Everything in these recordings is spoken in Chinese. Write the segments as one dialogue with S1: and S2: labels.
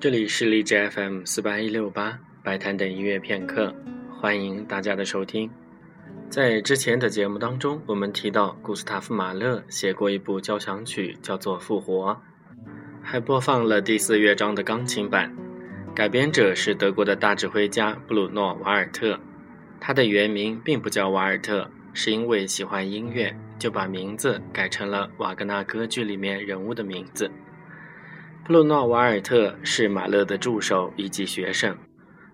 S1: 这里是荔枝 FM 四八一六八白谈的音乐片刻，欢迎大家的收听。在之前的节目当中，我们提到古斯塔夫·马勒写过一部交响曲，叫做《复活》，还播放了第四乐章的钢琴版。改编者是德国的大指挥家布鲁诺·瓦尔特，他的原名并不叫瓦尔特，是因为喜欢音乐，就把名字改成了瓦格纳歌剧里面人物的名字。布鲁诺·瓦尔特是马勒的助手以及学生。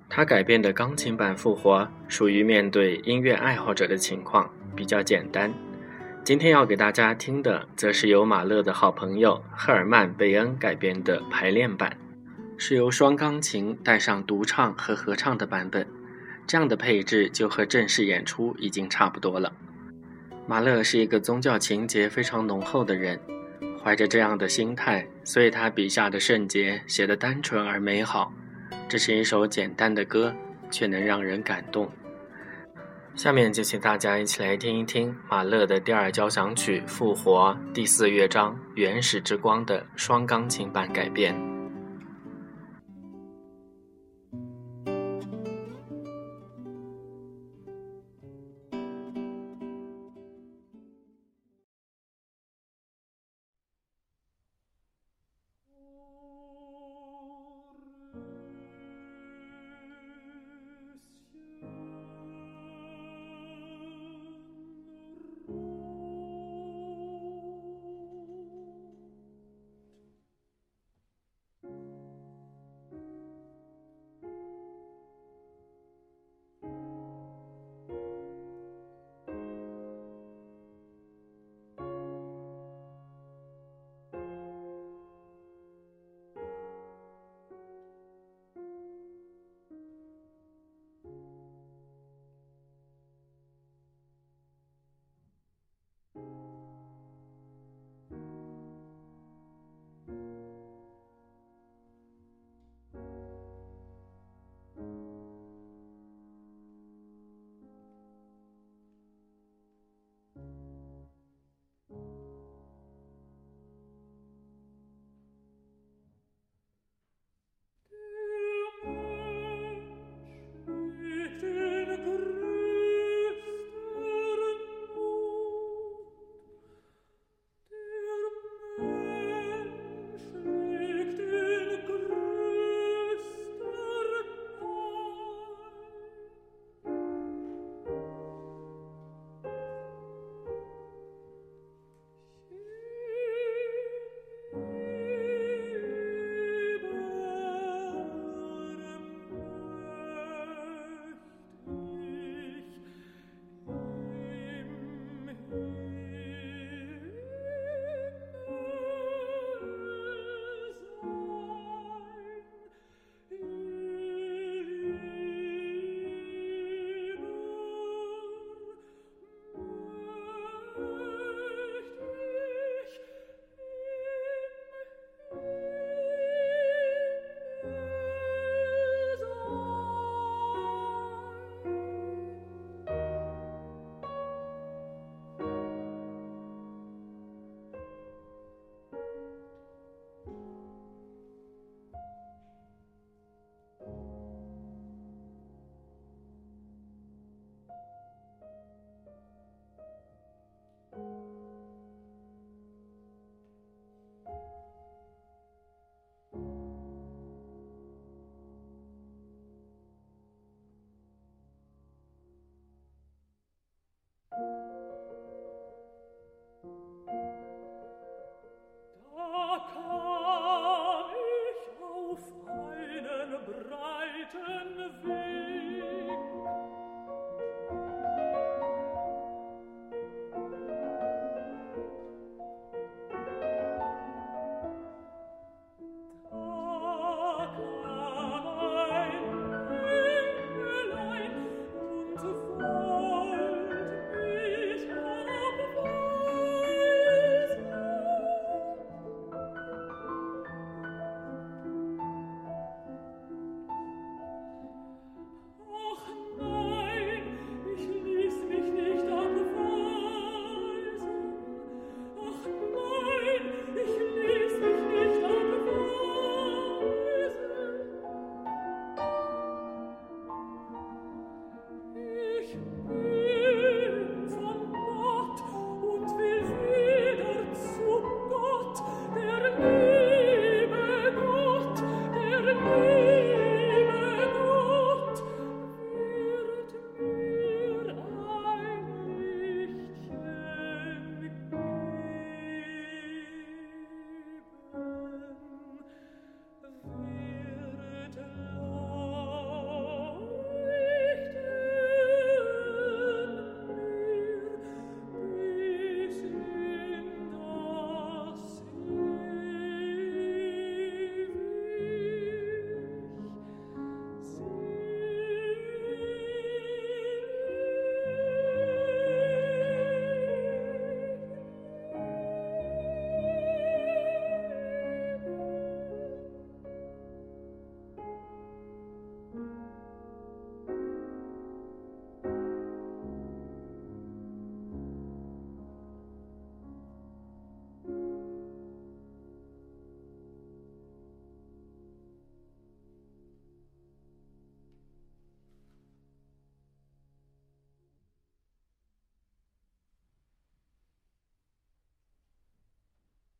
S1: 他改编的钢琴版《复活》属于面对音乐爱好者的情况，比较简单。今天要给大家听的，则是由马勒的好朋友赫尔曼·贝恩改编的排练版，是由双钢琴带上独唱和合唱的版本。这样的配置就和正式演出已经差不多了。马勒是一个宗教情节非常浓厚的人。怀着这样的心态，所以他笔下的圣洁写得单纯而美好。这是一首简单的歌，却能让人感动。下面就请大家一起来听一听马勒的第二交响曲《复活》第四乐章《原始之光》的双钢琴版改编。